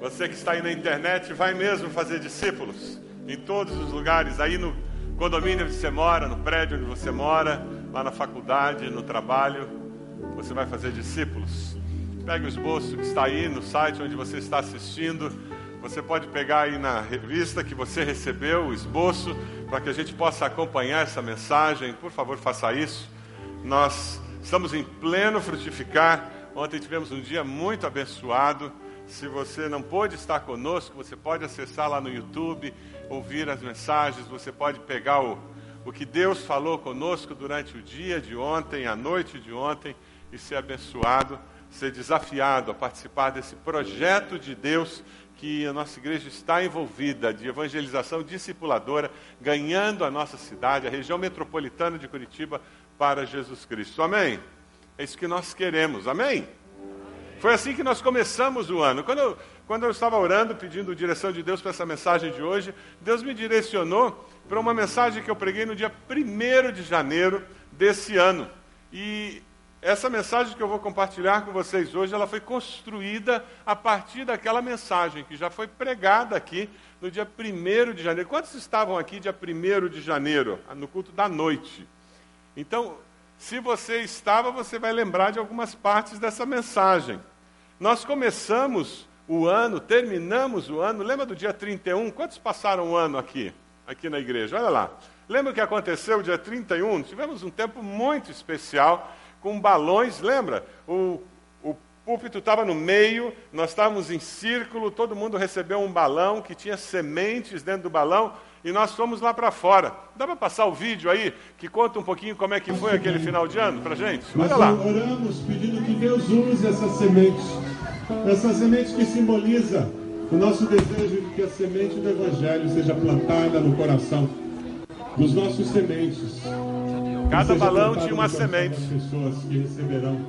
Você que está aí na internet, vai mesmo fazer discípulos em todos os lugares, aí no condomínio onde você mora, no prédio onde você mora, lá na faculdade, no trabalho, você vai fazer discípulos. Pegue o esboço que está aí no site onde você está assistindo. Você pode pegar aí na revista que você recebeu o esboço para que a gente possa acompanhar essa mensagem. Por favor, faça isso. Nós estamos em pleno frutificar. Ontem tivemos um dia muito abençoado. Se você não pôde estar conosco, você pode acessar lá no YouTube, ouvir as mensagens, você pode pegar o, o que Deus falou conosco durante o dia de ontem, a noite de ontem, e ser abençoado, ser desafiado a participar desse projeto de Deus que a nossa igreja está envolvida de evangelização discipuladora, ganhando a nossa cidade, a região metropolitana de Curitiba, para Jesus Cristo. Amém? É isso que nós queremos. Amém? Foi assim que nós começamos o ano. Quando eu, quando eu estava orando, pedindo direção de Deus para essa mensagem de hoje, Deus me direcionou para uma mensagem que eu preguei no dia 1 de janeiro desse ano. E essa mensagem que eu vou compartilhar com vocês hoje, ela foi construída a partir daquela mensagem que já foi pregada aqui no dia 1 de janeiro. Quantos estavam aqui dia 1 de janeiro, no culto da noite? Então, se você estava, você vai lembrar de algumas partes dessa mensagem. Nós começamos o ano, terminamos o ano, lembra do dia 31? Quantos passaram o ano aqui, aqui na igreja? Olha lá. Lembra o que aconteceu dia 31? Tivemos um tempo muito especial com balões, lembra? O, o púlpito estava no meio, nós estávamos em círculo, todo mundo recebeu um balão que tinha sementes dentro do balão e nós fomos lá para fora. Dá para passar o vídeo aí que conta um pouquinho como é que foi aquele final de ano para gente? Olha lá. Oramos pedindo que Deus use essas sementes, essa semente que simboliza o nosso desejo de que a semente do Evangelho seja plantada no coração dos nossos sementes. Cada balão tinha uma semente. pessoas que receberão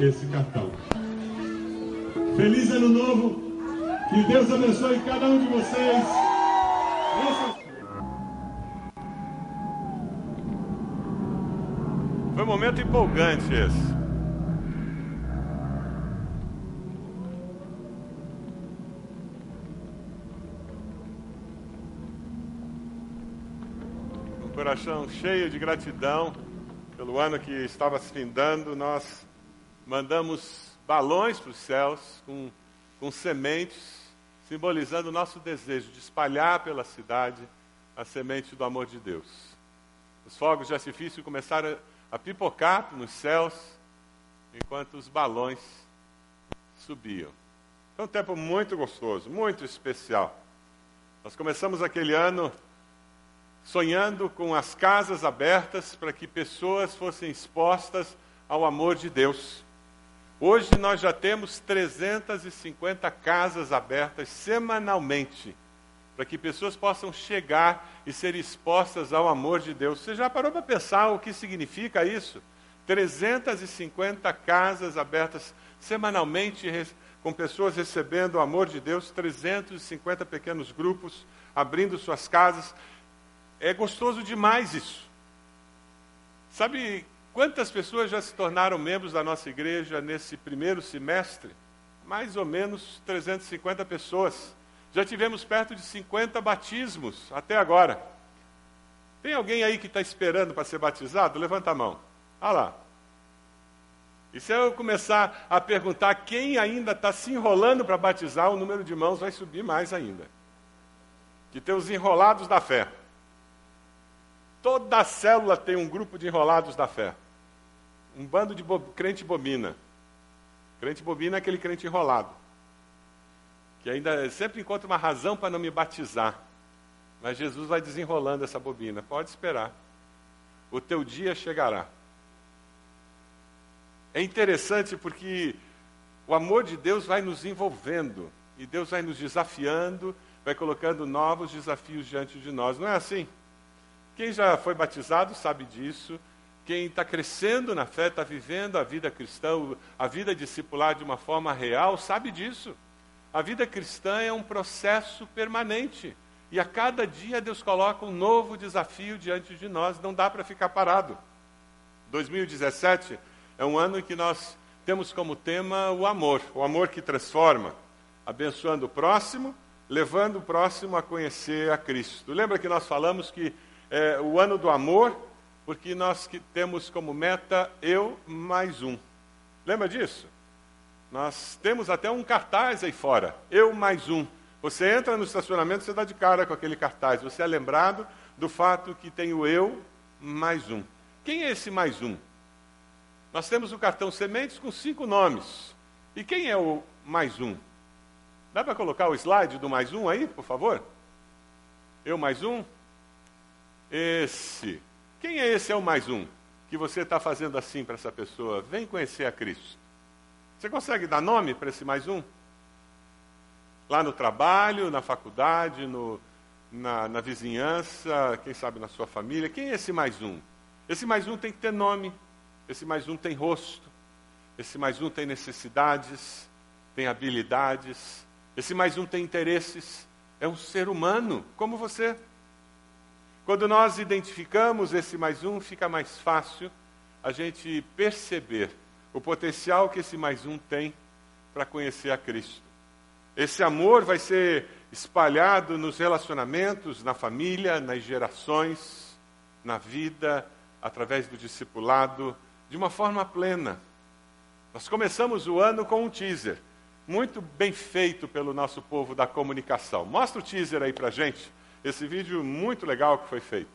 esse cartão. Feliz ano novo. Que Deus abençoe cada um de vocês. Foi momento empolgante esse. Um coração cheio de gratidão pelo ano que estava se findando, nós mandamos balões para os céus com, com sementes, simbolizando o nosso desejo de espalhar pela cidade a semente do amor de Deus. Os fogos de artifício começaram a pipocar nos céus, enquanto os balões subiam. Foi um tempo muito gostoso, muito especial. Nós começamos aquele ano sonhando com as casas abertas para que pessoas fossem expostas ao amor de Deus. Hoje nós já temos 350 casas abertas semanalmente, para que pessoas possam chegar e ser expostas ao amor de Deus. Você já parou para pensar o que significa isso? 350 casas abertas semanalmente, com pessoas recebendo o amor de Deus, 350 pequenos grupos abrindo suas casas. É gostoso demais isso. Sabe quantas pessoas já se tornaram membros da nossa igreja nesse primeiro semestre? Mais ou menos 350 pessoas. Já tivemos perto de 50 batismos até agora. Tem alguém aí que está esperando para ser batizado? Levanta a mão. Ah lá. E se eu começar a perguntar quem ainda está se enrolando para batizar, o número de mãos vai subir mais ainda. Que tem os enrolados da fé. Toda célula tem um grupo de enrolados da fé. Um bando de bo crente bobina. Crente bobina é aquele crente enrolado. Que ainda sempre encontra uma razão para não me batizar. Mas Jesus vai desenrolando essa bobina. Pode esperar. O teu dia chegará. É interessante porque o amor de Deus vai nos envolvendo. E Deus vai nos desafiando, vai colocando novos desafios diante de nós. Não é assim? Quem já foi batizado sabe disso. Quem está crescendo na fé, está vivendo a vida cristã, a vida discipular de uma forma real, sabe disso. A vida cristã é um processo permanente. E a cada dia Deus coloca um novo desafio diante de nós, não dá para ficar parado. 2017 é um ano em que nós temos como tema o amor, o amor que transforma. abençoando o próximo, levando o próximo a conhecer a Cristo. Lembra que nós falamos que é o ano do amor, porque nós que temos como meta eu mais um. Lembra disso? Nós temos até um cartaz aí fora, eu mais um. Você entra no estacionamento, você dá de cara com aquele cartaz. Você é lembrado do fato que tem o eu mais um. Quem é esse mais um? Nós temos o cartão Sementes com cinco nomes. E quem é o mais um? Dá para colocar o slide do mais um aí, por favor? Eu mais um? Esse. Quem é esse é o mais um? Que você está fazendo assim para essa pessoa? Vem conhecer a Cristo. Você consegue dar nome para esse mais um? Lá no trabalho, na faculdade, no, na, na vizinhança, quem sabe na sua família. Quem é esse mais um? Esse mais um tem que ter nome. Esse mais um tem rosto. Esse mais um tem necessidades, tem habilidades. Esse mais um tem interesses. É um ser humano, como você. Quando nós identificamos esse mais um, fica mais fácil a gente perceber o potencial que esse mais um tem para conhecer a Cristo. Esse amor vai ser espalhado nos relacionamentos, na família, nas gerações, na vida, através do discipulado, de uma forma plena. Nós começamos o ano com um teaser, muito bem feito pelo nosso povo da comunicação. Mostra o teaser aí para gente, esse vídeo muito legal que foi feito.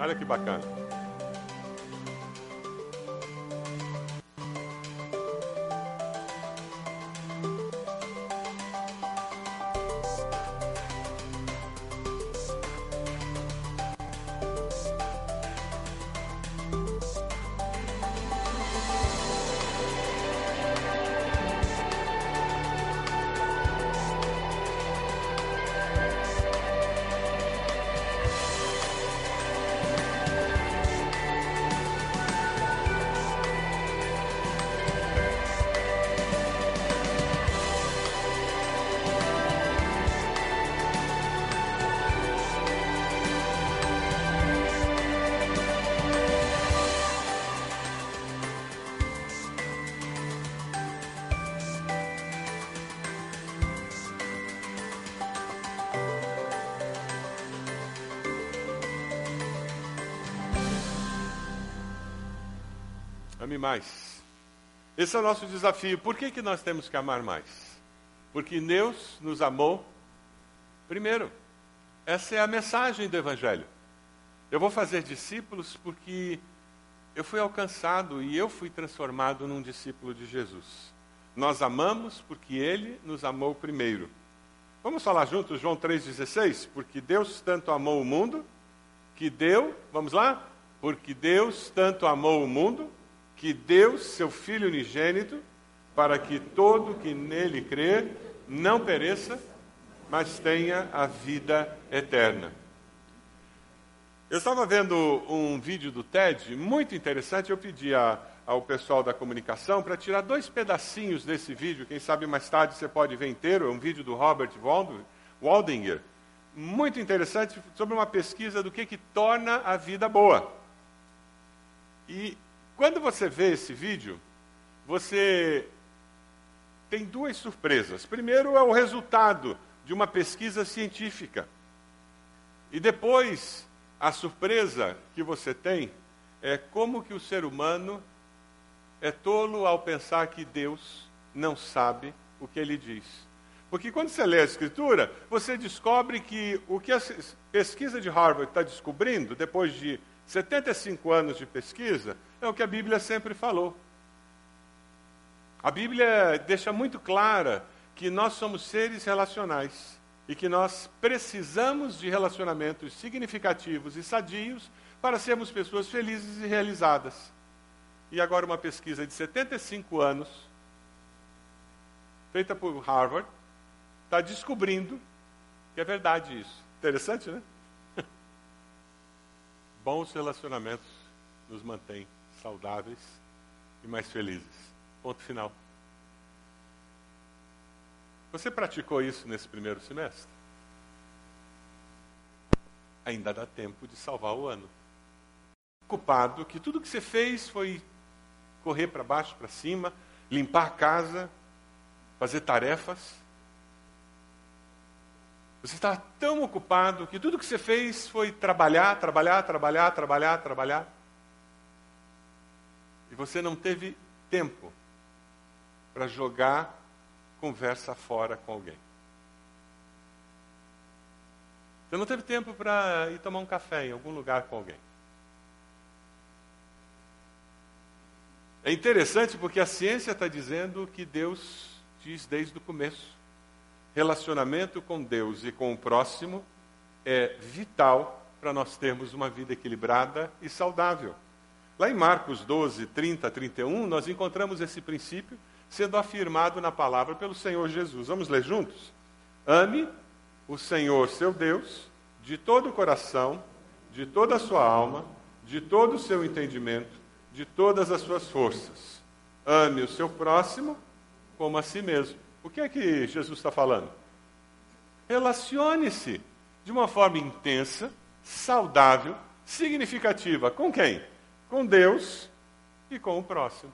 Olha que bacana. Ame mais. Esse é o nosso desafio. Por que, que nós temos que amar mais? Porque Deus nos amou primeiro. Essa é a mensagem do Evangelho. Eu vou fazer discípulos porque eu fui alcançado e eu fui transformado num discípulo de Jesus. Nós amamos porque Ele nos amou primeiro. Vamos falar juntos João 3,16? Porque Deus tanto amou o mundo que deu, vamos lá? Porque Deus tanto amou o mundo que deu seu Filho unigênito, para que todo que nele crer não pereça, mas tenha a vida eterna. Eu estava vendo um vídeo do TED muito interessante. Eu pedi a, ao pessoal da comunicação para tirar dois pedacinhos desse vídeo. Quem sabe mais tarde você pode ver inteiro. É um vídeo do Robert Waldinger. Muito interessante sobre uma pesquisa do que, que torna a vida boa. E quando você vê esse vídeo, você tem duas surpresas. Primeiro é o resultado de uma pesquisa científica. E depois, a surpresa que você tem é como que o ser humano é tolo ao pensar que Deus não sabe o que ele diz. Porque quando você lê a Escritura, você descobre que o que a pesquisa de Harvard está descobrindo, depois de 75 anos de pesquisa, é o que a Bíblia sempre falou. A Bíblia deixa muito clara que nós somos seres relacionais e que nós precisamos de relacionamentos significativos e sadios para sermos pessoas felizes e realizadas. E agora uma pesquisa de 75 anos, feita por Harvard, está descobrindo que é verdade isso. Interessante, né? Bons relacionamentos nos mantêm saudáveis e mais felizes. Ponto final. Você praticou isso nesse primeiro semestre? Ainda dá tempo de salvar o ano. Culpado que tudo que você fez foi correr para baixo, para cima, limpar a casa, fazer tarefas. Você está tão ocupado que tudo que você fez foi trabalhar, trabalhar, trabalhar, trabalhar, trabalhar. E você não teve tempo para jogar conversa fora com alguém. Você não teve tempo para ir tomar um café em algum lugar com alguém. É interessante porque a ciência está dizendo que Deus diz desde o começo: relacionamento com Deus e com o próximo é vital para nós termos uma vida equilibrada e saudável. Lá em Marcos 12, 30, 31, nós encontramos esse princípio sendo afirmado na palavra pelo Senhor Jesus. Vamos ler juntos? Ame o Senhor seu Deus de todo o coração, de toda a sua alma, de todo o seu entendimento, de todas as suas forças. Ame o seu próximo como a si mesmo. O que é que Jesus está falando? Relacione-se de uma forma intensa, saudável, significativa. Com quem? Com Deus e com o próximo.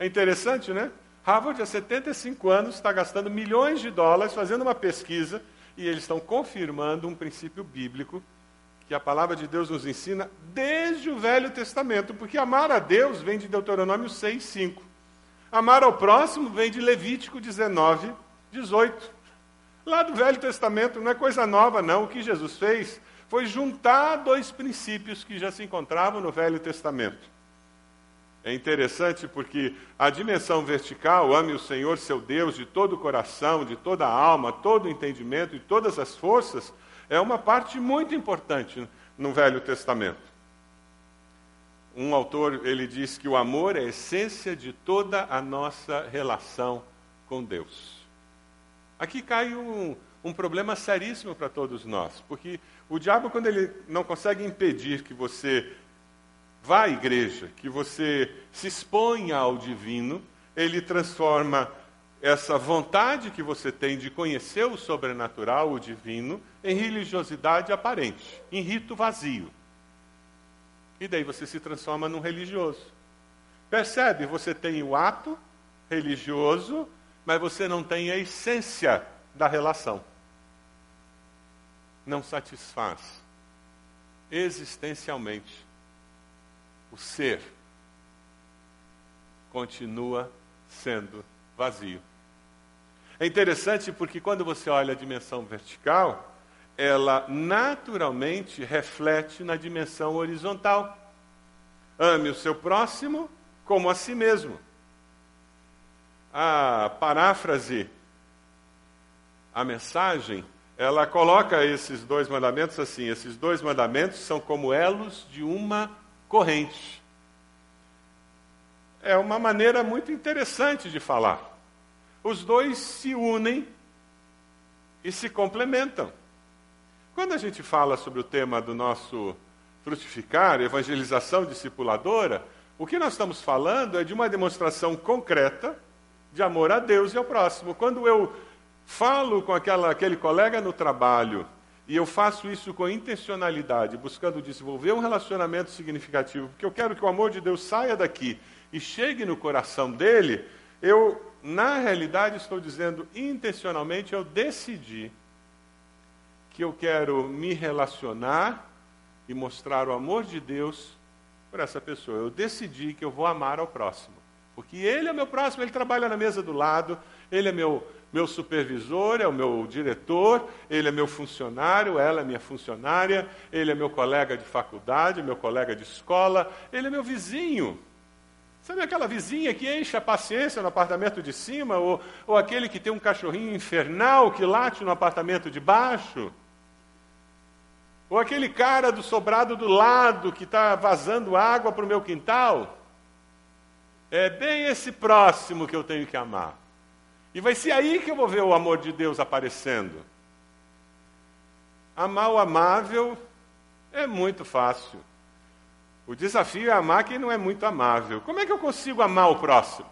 É interessante, né? Harvard, há 75 anos, está gastando milhões de dólares fazendo uma pesquisa e eles estão confirmando um princípio bíblico que a palavra de Deus nos ensina desde o Velho Testamento, porque amar a Deus vem de Deuteronômio 6, 5. Amar ao próximo vem de Levítico 19, 18. Lá do Velho Testamento não é coisa nova, não. O que Jesus fez foi juntar dois princípios que já se encontravam no Velho Testamento. É interessante porque a dimensão vertical, ame o Senhor seu Deus de todo o coração, de toda a alma, todo o entendimento e todas as forças, é uma parte muito importante no Velho Testamento. Um autor, ele diz que o amor é a essência de toda a nossa relação com Deus. Aqui cai um, um problema seríssimo para todos nós, porque o diabo, quando ele não consegue impedir que você vá à igreja, que você se exponha ao divino, ele transforma essa vontade que você tem de conhecer o sobrenatural, o divino, em religiosidade aparente, em rito vazio. E daí você se transforma num religioso. Percebe? Você tem o ato religioso, mas você não tem a essência da relação. Não satisfaz existencialmente o ser continua sendo vazio. É interessante porque quando você olha a dimensão vertical, ela naturalmente reflete na dimensão horizontal. Ame o seu próximo como a si mesmo. A paráfrase, a mensagem, ela coloca esses dois mandamentos assim: esses dois mandamentos são como elos de uma corrente. É uma maneira muito interessante de falar. Os dois se unem e se complementam. Quando a gente fala sobre o tema do nosso frutificar, evangelização discipuladora, o que nós estamos falando é de uma demonstração concreta de amor a Deus e ao próximo. Quando eu falo com aquela, aquele colega no trabalho e eu faço isso com intencionalidade, buscando desenvolver um relacionamento significativo, porque eu quero que o amor de Deus saia daqui e chegue no coração dele. Eu, na realidade, estou dizendo intencionalmente, eu decidi que eu quero me relacionar e mostrar o amor de Deus por essa pessoa. Eu decidi que eu vou amar ao próximo. Porque ele é meu próximo, ele trabalha na mesa do lado, ele é meu meu supervisor é o meu diretor, ele é meu funcionário, ela é minha funcionária, ele é meu colega de faculdade, meu colega de escola, ele é meu vizinho. Sabe aquela vizinha que enche a paciência no apartamento de cima, ou, ou aquele que tem um cachorrinho infernal que late no apartamento de baixo? Ou aquele cara do sobrado do lado que está vazando água para o meu quintal? É bem esse próximo que eu tenho que amar. E vai ser aí que eu vou ver o amor de Deus aparecendo. Amar o amável é muito fácil. O desafio é amar quem não é muito amável. Como é que eu consigo amar o próximo?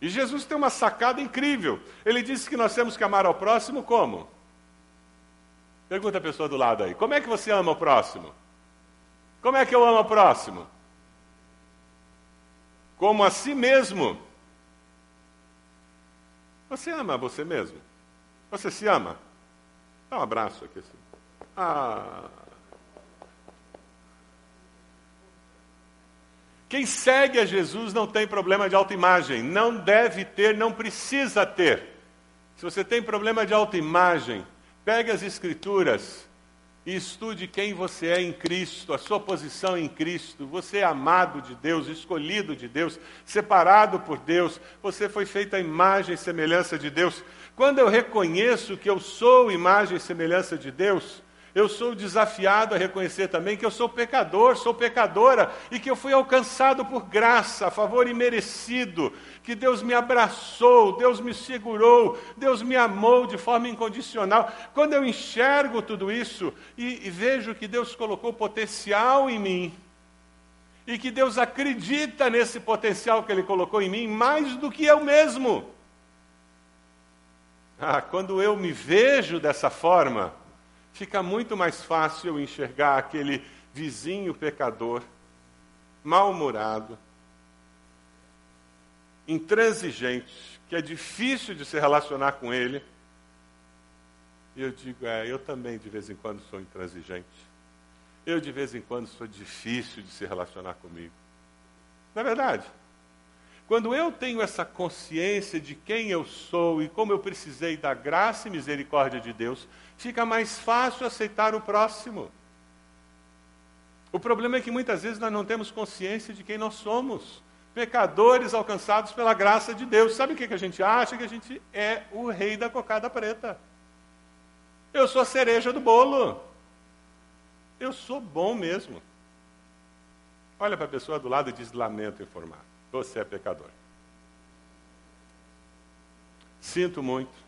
E Jesus tem uma sacada incrível. Ele disse que nós temos que amar ao próximo como? Pergunta a pessoa do lado aí. Como é que você ama o próximo? Como é que eu amo o próximo? Como a si mesmo. Você ama você mesmo? Você se ama? Dá um abraço aqui. Assim. Ah. Quem segue a Jesus não tem problema de autoimagem. Não deve ter, não precisa ter. Se você tem problema de autoimagem, pegue as Escrituras e estude quem você é em Cristo, a sua posição em Cristo. Você é amado de Deus, escolhido de Deus, separado por Deus. Você foi feito à imagem e semelhança de Deus. Quando eu reconheço que eu sou imagem e semelhança de Deus, eu sou desafiado a reconhecer também que eu sou pecador, sou pecadora e que eu fui alcançado por graça, favor imerecido, que Deus me abraçou, Deus me segurou, Deus me amou de forma incondicional. Quando eu enxergo tudo isso e, e vejo que Deus colocou potencial em mim, e que Deus acredita nesse potencial que Ele colocou em mim mais do que eu mesmo. Ah, quando eu me vejo dessa forma, fica muito mais fácil eu enxergar aquele vizinho pecador, mal-humorado, intransigente, que é difícil de se relacionar com ele. E eu digo, é, eu também de vez em quando sou intransigente. Eu de vez em quando sou difícil de se relacionar comigo. Não é verdade? Quando eu tenho essa consciência de quem eu sou e como eu precisei da graça e misericórdia de Deus, fica mais fácil aceitar o próximo. O problema é que muitas vezes nós não temos consciência de quem nós somos. Pecadores alcançados pela graça de Deus. Sabe o que a gente acha? Que a gente é o rei da cocada preta. Eu sou a cereja do bolo. Eu sou bom mesmo. Olha para a pessoa do lado e diz: Lamento informar. Você é pecador. Sinto muito.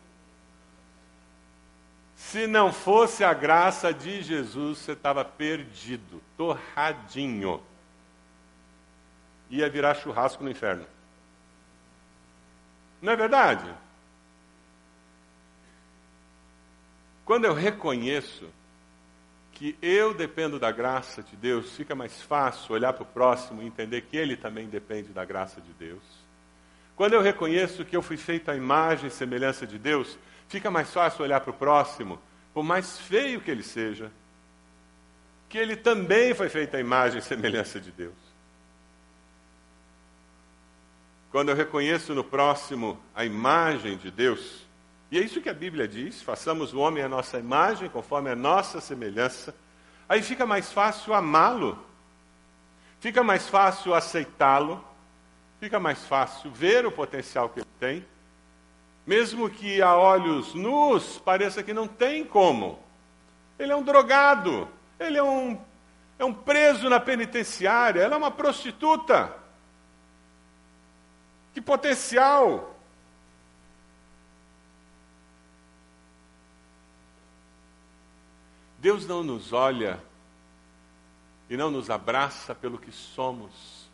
Se não fosse a graça de Jesus, você estava perdido, torradinho. Ia virar churrasco no inferno. Não é verdade? Quando eu reconheço que eu dependo da graça de Deus, fica mais fácil olhar para o próximo e entender que ele também depende da graça de Deus. Quando eu reconheço que eu fui feito à imagem e semelhança de Deus, fica mais fácil olhar para o próximo, por mais feio que ele seja, que ele também foi feito à imagem e semelhança de Deus. Quando eu reconheço no próximo a imagem de Deus, e é isso que a Bíblia diz: façamos o homem a nossa imagem, conforme a nossa semelhança. Aí fica mais fácil amá-lo, fica mais fácil aceitá-lo, fica mais fácil ver o potencial que ele tem, mesmo que a olhos nus pareça que não tem como. Ele é um drogado, ele é um, é um preso na penitenciária, ela é uma prostituta. Que potencial! Deus não nos olha e não nos abraça pelo que somos.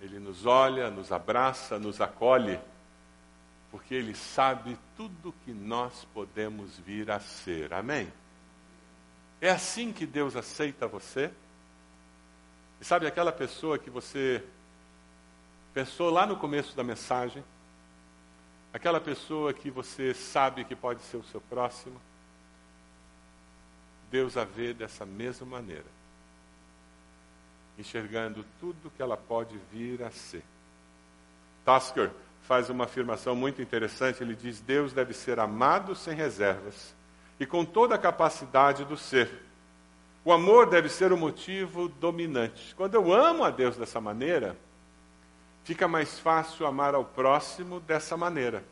Ele nos olha, nos abraça, nos acolhe, porque Ele sabe tudo que nós podemos vir a ser. Amém? É assim que Deus aceita você? E sabe aquela pessoa que você pensou lá no começo da mensagem? Aquela pessoa que você sabe que pode ser o seu próximo? Deus a vê dessa mesma maneira, enxergando tudo que ela pode vir a ser. Tasker faz uma afirmação muito interessante. Ele diz: Deus deve ser amado sem reservas e com toda a capacidade do ser. O amor deve ser o motivo dominante. Quando eu amo a Deus dessa maneira, fica mais fácil amar ao próximo dessa maneira.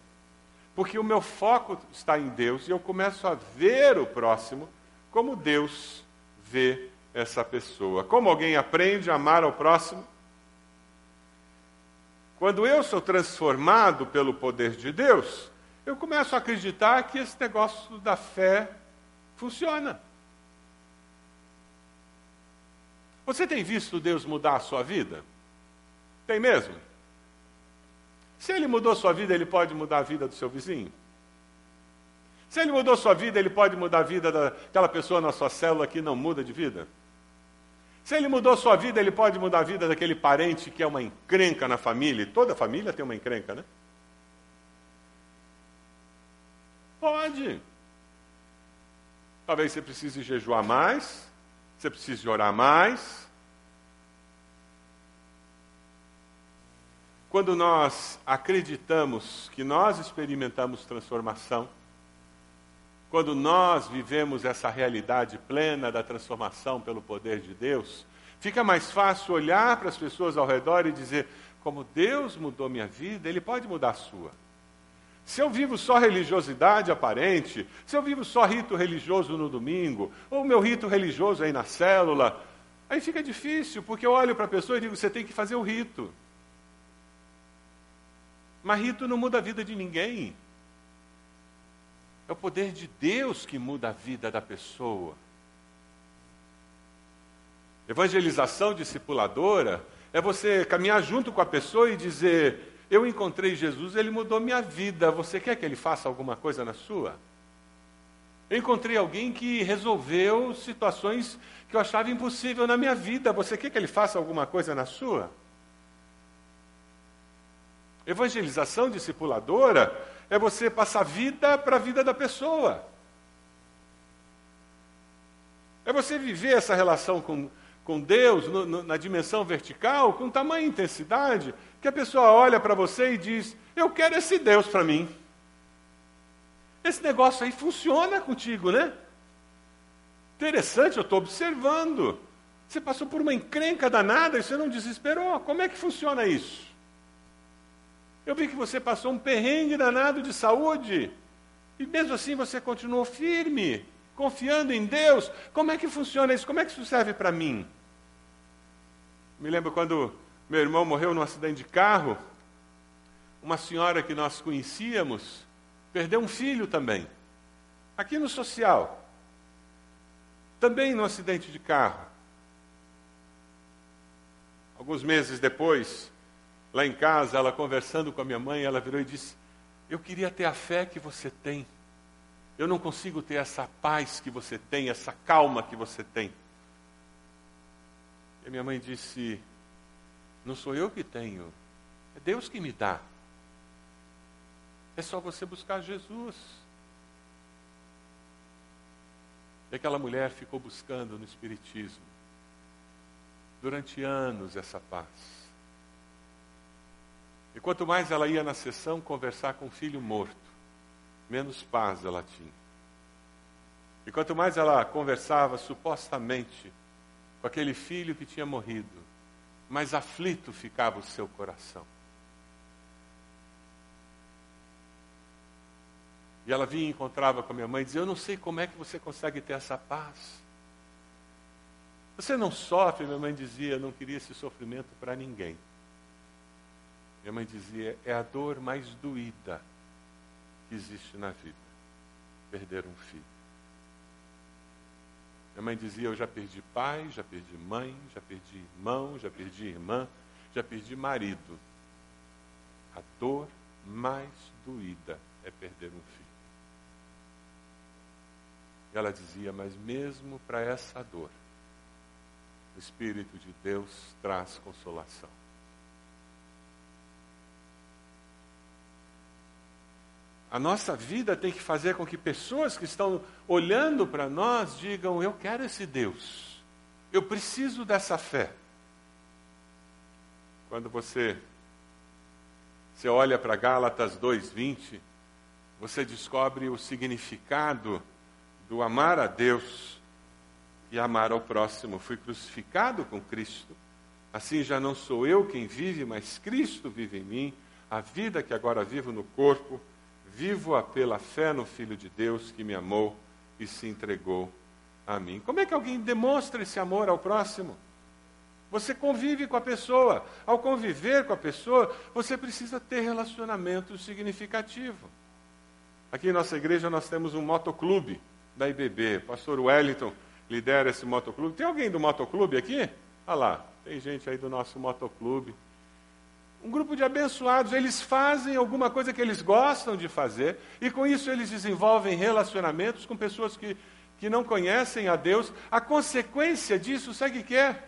Porque o meu foco está em Deus e eu começo a ver o próximo como Deus vê essa pessoa. Como alguém aprende a amar ao próximo? Quando eu sou transformado pelo poder de Deus, eu começo a acreditar que esse negócio da fé funciona. Você tem visto Deus mudar a sua vida? Tem mesmo? Se ele mudou sua vida, ele pode mudar a vida do seu vizinho? Se ele mudou sua vida, ele pode mudar a vida daquela pessoa na sua célula que não muda de vida? Se ele mudou sua vida, ele pode mudar a vida daquele parente que é uma encrenca na família. Toda família tem uma encrenca, né? Pode. Talvez você precise jejuar mais, você precise orar mais. Quando nós acreditamos que nós experimentamos transformação, quando nós vivemos essa realidade plena da transformação pelo poder de Deus, fica mais fácil olhar para as pessoas ao redor e dizer: como Deus mudou minha vida, Ele pode mudar a sua. Se eu vivo só religiosidade aparente, se eu vivo só rito religioso no domingo, ou meu rito religioso aí na célula, aí fica difícil, porque eu olho para a pessoa e digo: você tem que fazer o rito. Mas rito não muda a vida de ninguém. É o poder de Deus que muda a vida da pessoa. Evangelização discipuladora é você caminhar junto com a pessoa e dizer: Eu encontrei Jesus, ele mudou minha vida. Você quer que ele faça alguma coisa na sua? Eu encontrei alguém que resolveu situações que eu achava impossível na minha vida. Você quer que ele faça alguma coisa na sua? Evangelização discipuladora é você passar vida para a vida da pessoa. É você viver essa relação com, com Deus no, no, na dimensão vertical com tamanha intensidade que a pessoa olha para você e diz: Eu quero esse Deus para mim. Esse negócio aí funciona contigo, né? Interessante, eu estou observando. Você passou por uma encrenca danada e você não desesperou. Como é que funciona isso? Eu vi que você passou um perrengue danado de saúde. E mesmo assim você continuou firme, confiando em Deus. Como é que funciona isso? Como é que isso serve para mim? Me lembro quando meu irmão morreu num acidente de carro. Uma senhora que nós conhecíamos perdeu um filho também. Aqui no social. Também num acidente de carro. Alguns meses depois, Lá em casa, ela conversando com a minha mãe, ela virou e disse: Eu queria ter a fé que você tem. Eu não consigo ter essa paz que você tem, essa calma que você tem. E a minha mãe disse: Não sou eu que tenho, é Deus que me dá. É só você buscar Jesus. E aquela mulher ficou buscando no Espiritismo, durante anos, essa paz. E quanto mais ela ia na sessão conversar com o filho morto, menos paz ela tinha. E quanto mais ela conversava supostamente com aquele filho que tinha morrido, mais aflito ficava o seu coração. E ela vinha e encontrava com a minha mãe e dizia: Eu não sei como é que você consegue ter essa paz. Você não sofre, minha mãe dizia, não queria esse sofrimento para ninguém. Minha mãe dizia: é a dor mais doída que existe na vida perder um filho. Minha mãe dizia: Eu já perdi pai, já perdi mãe, já perdi irmão, já perdi irmã, já perdi marido. A dor mais doída é perder um filho. E ela dizia: Mas mesmo para essa dor, o Espírito de Deus traz consolação. A nossa vida tem que fazer com que pessoas que estão olhando para nós digam: Eu quero esse Deus, eu preciso dessa fé. Quando você, você olha para Gálatas 2,20, você descobre o significado do amar a Deus e amar ao próximo. Fui crucificado com Cristo, assim já não sou eu quem vive, mas Cristo vive em mim. A vida que agora vivo no corpo, Vivo-a pela fé no Filho de Deus que me amou e se entregou a mim. Como é que alguém demonstra esse amor ao próximo? Você convive com a pessoa. Ao conviver com a pessoa, você precisa ter relacionamento significativo. Aqui em nossa igreja nós temos um motoclube da IBB. Pastor Wellington lidera esse motoclube. Tem alguém do motoclube aqui? Olha lá, tem gente aí do nosso motoclube um grupo de abençoados, eles fazem alguma coisa que eles gostam de fazer, e com isso eles desenvolvem relacionamentos com pessoas que, que não conhecem a Deus. A consequência disso, sabe o que é?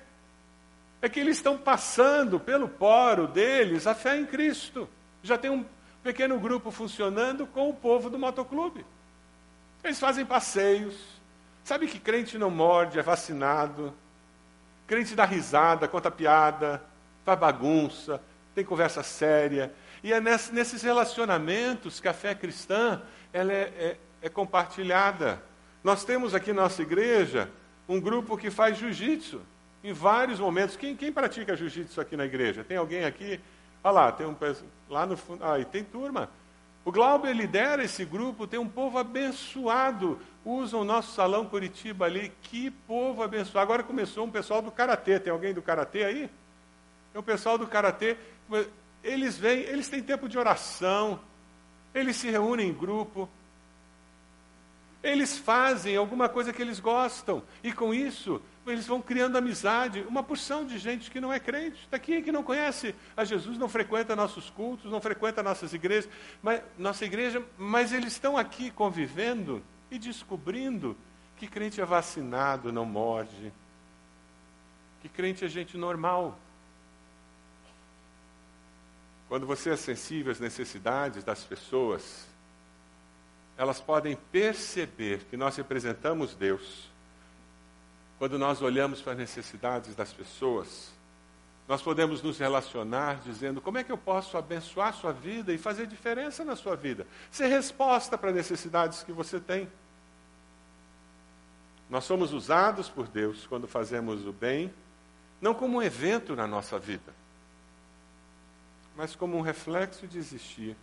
É que eles estão passando pelo poro deles a fé em Cristo. Já tem um pequeno grupo funcionando com o povo do motoclube. Eles fazem passeios. Sabe que crente não morde, é vacinado. Crente dá risada, conta piada, faz bagunça, tem conversa séria. E é nesses relacionamentos que a fé cristã ela é, é, é compartilhada. Nós temos aqui na nossa igreja um grupo que faz jiu-jitsu em vários momentos. Quem, quem pratica jiu-jitsu aqui na igreja? Tem alguém aqui? Olha lá, tem um lá no fundo. Ah, tem turma. O Glauber lidera esse grupo, tem um povo abençoado. Usam o nosso salão Curitiba ali. Que povo abençoado. Agora começou um pessoal do Karatê. Tem alguém do Karatê aí? Tem um pessoal do Karatê. Eles vêm, eles têm tempo de oração. Eles se reúnem em grupo. Eles fazem alguma coisa que eles gostam. E com isso, eles vão criando amizade. Uma porção de gente que não é crente, está aqui, que não conhece a Jesus, não frequenta nossos cultos, não frequenta nossas igrejas, mas, nossa igreja, mas eles estão aqui convivendo e descobrindo que crente é vacinado, não morde. Que crente é gente normal. Quando você é sensível às necessidades das pessoas, elas podem perceber que nós representamos Deus. Quando nós olhamos para as necessidades das pessoas, nós podemos nos relacionar dizendo como é que eu posso abençoar a sua vida e fazer diferença na sua vida, ser resposta para necessidades que você tem. Nós somos usados por Deus quando fazemos o bem, não como um evento na nossa vida, mas como um reflexo de existir,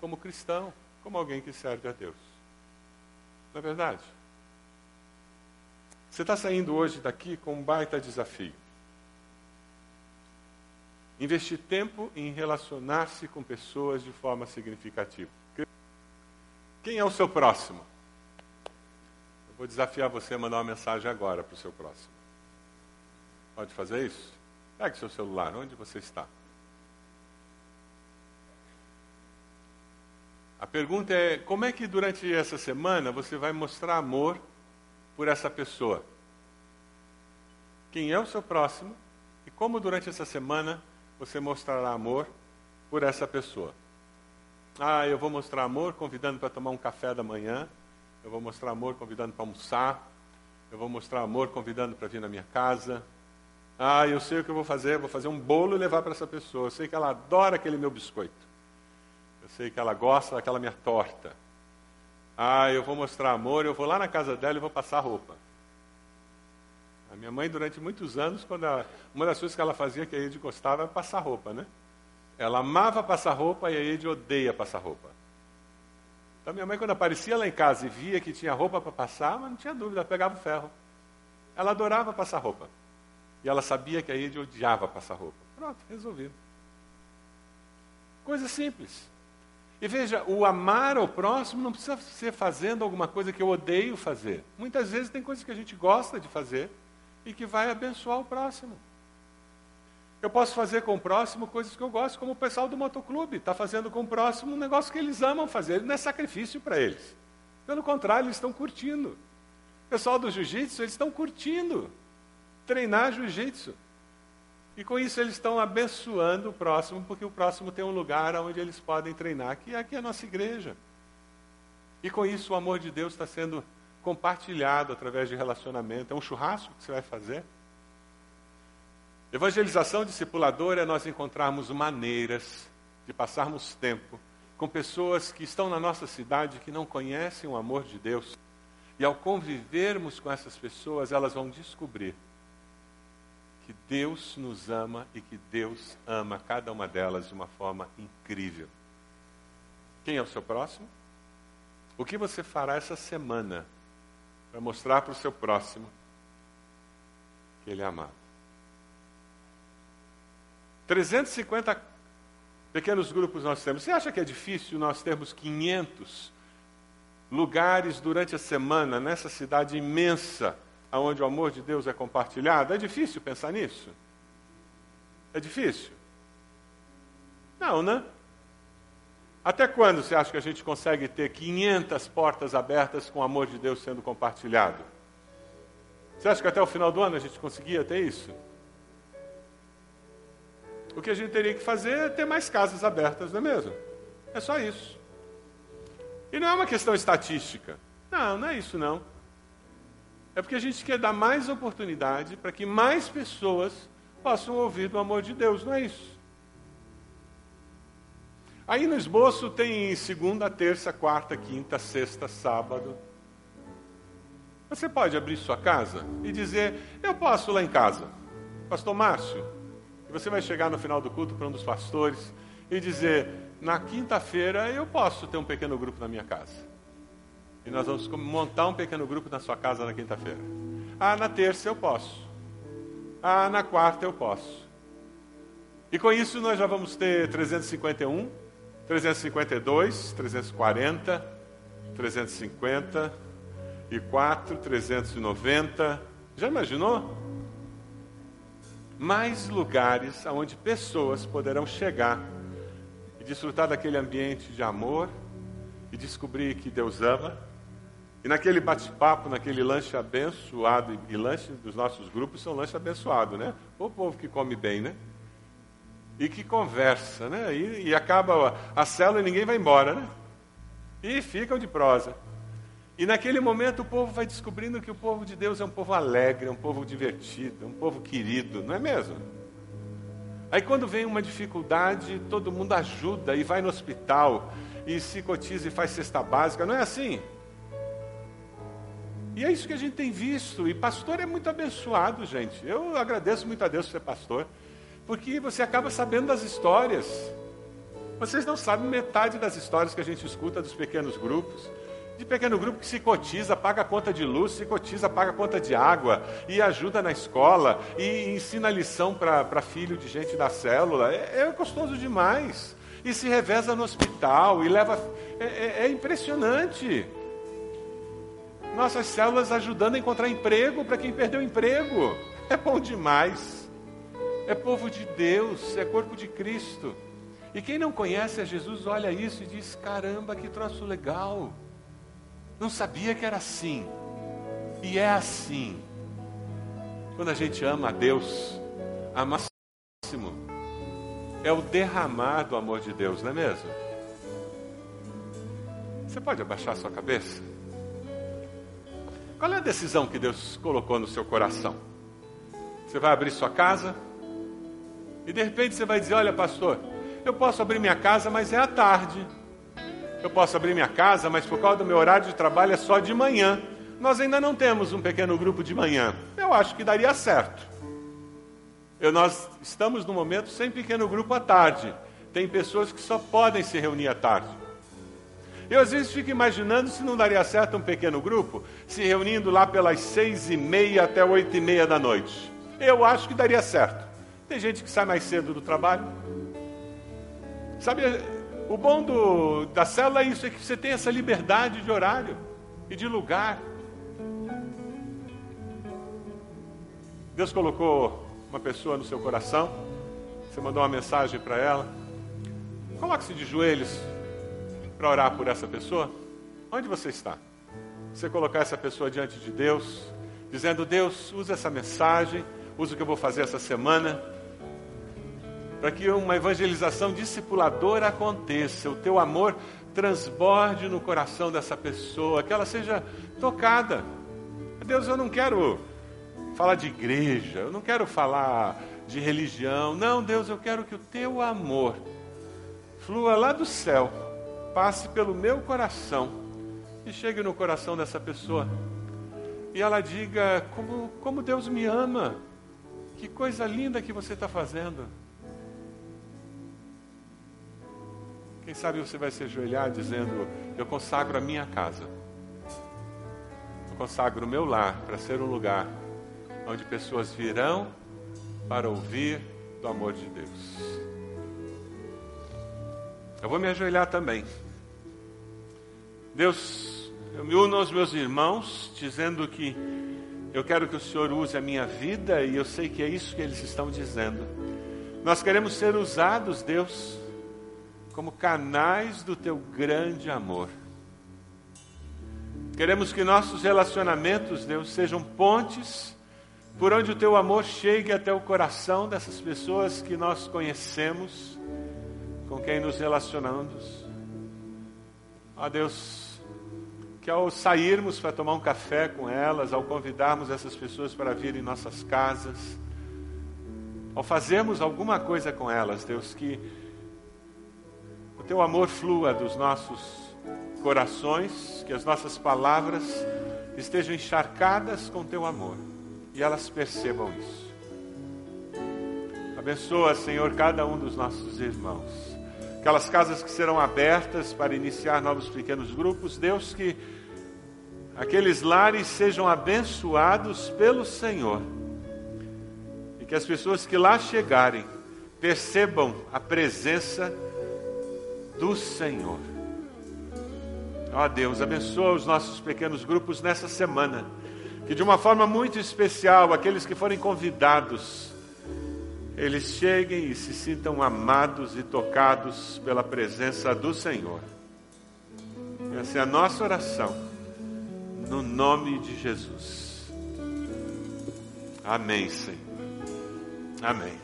como cristão, como alguém que serve a Deus. Não é verdade? Você está saindo hoje daqui com um baita desafio. Investir tempo em relacionar-se com pessoas de forma significativa. Quem é o seu próximo? Eu vou desafiar você a mandar uma mensagem agora para o seu próximo. Pode fazer isso? Pegue seu celular, onde você está? Pergunta é: como é que durante essa semana você vai mostrar amor por essa pessoa? Quem é o seu próximo e como durante essa semana você mostrará amor por essa pessoa? Ah, eu vou mostrar amor convidando para tomar um café da manhã, eu vou mostrar amor convidando para almoçar, eu vou mostrar amor convidando para vir na minha casa. Ah, eu sei o que eu vou fazer, vou fazer um bolo e levar para essa pessoa. Eu sei que ela adora aquele meu biscoito. Eu sei que ela gosta daquela minha torta. Ah, eu vou mostrar amor, eu vou lá na casa dela e vou passar roupa. A minha mãe, durante muitos anos, quando ela, uma das coisas que ela fazia, que a Ed gostava, era passar roupa, né? Ela amava passar roupa e a Ed odeia passar roupa. Então, minha mãe, quando aparecia lá em casa e via que tinha roupa para passar, mas não tinha dúvida, ela pegava o ferro. Ela adorava passar roupa. E ela sabia que a Ed odiava passar roupa. Pronto, resolvido. Coisa simples. E veja, o amar ao próximo não precisa ser fazendo alguma coisa que eu odeio fazer. Muitas vezes tem coisas que a gente gosta de fazer e que vai abençoar o próximo. Eu posso fazer com o próximo coisas que eu gosto, como o pessoal do motoclube está fazendo com o próximo um negócio que eles amam fazer. Não é sacrifício para eles. Pelo contrário, eles estão curtindo. O pessoal do jiu-jitsu, eles estão curtindo treinar jiu-jitsu. E com isso eles estão abençoando o próximo, porque o próximo tem um lugar onde eles podem treinar, que é aqui a nossa igreja. E com isso o amor de Deus está sendo compartilhado através de relacionamento. É um churrasco que você vai fazer. Evangelização discipuladora é nós encontrarmos maneiras de passarmos tempo com pessoas que estão na nossa cidade que não conhecem o amor de Deus. E ao convivermos com essas pessoas, elas vão descobrir que Deus nos ama e que Deus ama cada uma delas de uma forma incrível. Quem é o seu próximo? O que você fará essa semana para mostrar para o seu próximo que ele é amado. 350 pequenos grupos nós temos. Você acha que é difícil nós termos 500 lugares durante a semana nessa cidade imensa onde o amor de Deus é compartilhado? É difícil pensar nisso? É difícil? Não, né? Até quando você acha que a gente consegue ter 500 portas abertas com o amor de Deus sendo compartilhado? Você acha que até o final do ano a gente conseguia ter isso? O que a gente teria que fazer é ter mais casas abertas, não é mesmo? É só isso. E não é uma questão estatística. Não, não é isso não. É porque a gente quer dar mais oportunidade para que mais pessoas possam ouvir do amor de Deus, não é isso? Aí no esboço tem segunda, terça, quarta, quinta, sexta, sábado. Você pode abrir sua casa e dizer: Eu posso lá em casa, Pastor Márcio. E você vai chegar no final do culto para um dos pastores e dizer: Na quinta-feira eu posso ter um pequeno grupo na minha casa. E nós vamos montar um pequeno grupo na sua casa na quinta-feira. Ah, na terça eu posso. Ah, na quarta eu posso. E com isso nós já vamos ter 351, 352, 340, 350 e 4, 390. Já imaginou? Mais lugares onde pessoas poderão chegar e desfrutar daquele ambiente de amor e descobrir que Deus ama e naquele bate-papo, naquele lanche abençoado, e, lanche dos nossos grupos são lanche abençoado, né? O povo que come bem, né? E que conversa, né? E, e acaba a célula e ninguém vai embora, né? E ficam de prosa. E naquele momento o povo vai descobrindo que o povo de Deus é um povo alegre, é um povo divertido, é um povo querido, não é mesmo? Aí quando vem uma dificuldade, todo mundo ajuda e vai no hospital e se cotiza e faz cesta básica, não é assim? E é isso que a gente tem visto. E pastor é muito abençoado, gente. Eu agradeço muito a Deus por ser pastor, porque você acaba sabendo das histórias. Vocês não sabem metade das histórias que a gente escuta dos pequenos grupos. De pequeno grupo que se cotiza, paga a conta de luz, se cotiza, paga a conta de água, e ajuda na escola, e ensina lição para filho de gente da célula. É, é, gostoso demais. E se reveza no hospital, e leva. é, é, é impressionante nossas células ajudando a encontrar emprego para quem perdeu emprego. É bom demais. É povo de Deus, é corpo de Cristo. E quem não conhece a Jesus olha isso e diz: caramba, que troço legal. Não sabia que era assim. E é assim. Quando a gente ama a Deus, a máximo é o derramar do amor de Deus, não é mesmo? Você pode abaixar sua cabeça? Qual é a decisão que Deus colocou no seu coração? Você vai abrir sua casa e de repente você vai dizer: Olha, pastor, eu posso abrir minha casa, mas é à tarde. Eu posso abrir minha casa, mas por causa do meu horário de trabalho é só de manhã. Nós ainda não temos um pequeno grupo de manhã. Eu acho que daria certo. Eu, nós estamos no momento sem pequeno grupo à tarde. Tem pessoas que só podem se reunir à tarde. Eu às vezes fico imaginando se não daria certo um pequeno grupo se reunindo lá pelas seis e meia até oito e meia da noite. Eu acho que daria certo. Tem gente que sai mais cedo do trabalho. Sabe, o bom do, da célula é isso, é que você tem essa liberdade de horário e de lugar. Deus colocou uma pessoa no seu coração, você mandou uma mensagem para ela. Coloque-se de joelhos para orar por essa pessoa? Onde você está? Você colocar essa pessoa diante de Deus, dizendo: Deus, usa essa mensagem, usa o que eu vou fazer essa semana, para que uma evangelização discipuladora aconteça, o teu amor transborde no coração dessa pessoa, que ela seja tocada. Deus, eu não quero falar de igreja, eu não quero falar de religião. Não, Deus, eu quero que o teu amor flua lá do céu passe pelo meu coração e chegue no coração dessa pessoa. E ela diga: como, como Deus me ama, que coisa linda que você está fazendo. Quem sabe você vai se ajoelhar dizendo: Eu consagro a minha casa, eu consagro o meu lar para ser um lugar onde pessoas virão para ouvir do amor de Deus. Eu vou me ajoelhar também. Deus, eu me uno aos meus irmãos, dizendo que eu quero que o Senhor use a minha vida e eu sei que é isso que eles estão dizendo. Nós queremos ser usados, Deus, como canais do teu grande amor. Queremos que nossos relacionamentos, Deus, sejam pontes por onde o teu amor chegue até o coração dessas pessoas que nós conhecemos, com quem nos relacionamos. Ó Deus, que ao sairmos para tomar um café com elas, ao convidarmos essas pessoas para vir em nossas casas, ao fazermos alguma coisa com elas, Deus, que o teu amor flua dos nossos corações, que as nossas palavras estejam encharcadas com teu amor e elas percebam isso. Abençoa, Senhor, cada um dos nossos irmãos. Aquelas casas que serão abertas para iniciar novos pequenos grupos, Deus, que aqueles lares sejam abençoados pelo Senhor. E que as pessoas que lá chegarem percebam a presença do Senhor. Ó oh, Deus, abençoa os nossos pequenos grupos nessa semana. Que de uma forma muito especial, aqueles que forem convidados, eles cheguem e se sintam amados e tocados pela presença do Senhor. Essa é a nossa oração no nome de Jesus. Amém, Senhor. Amém.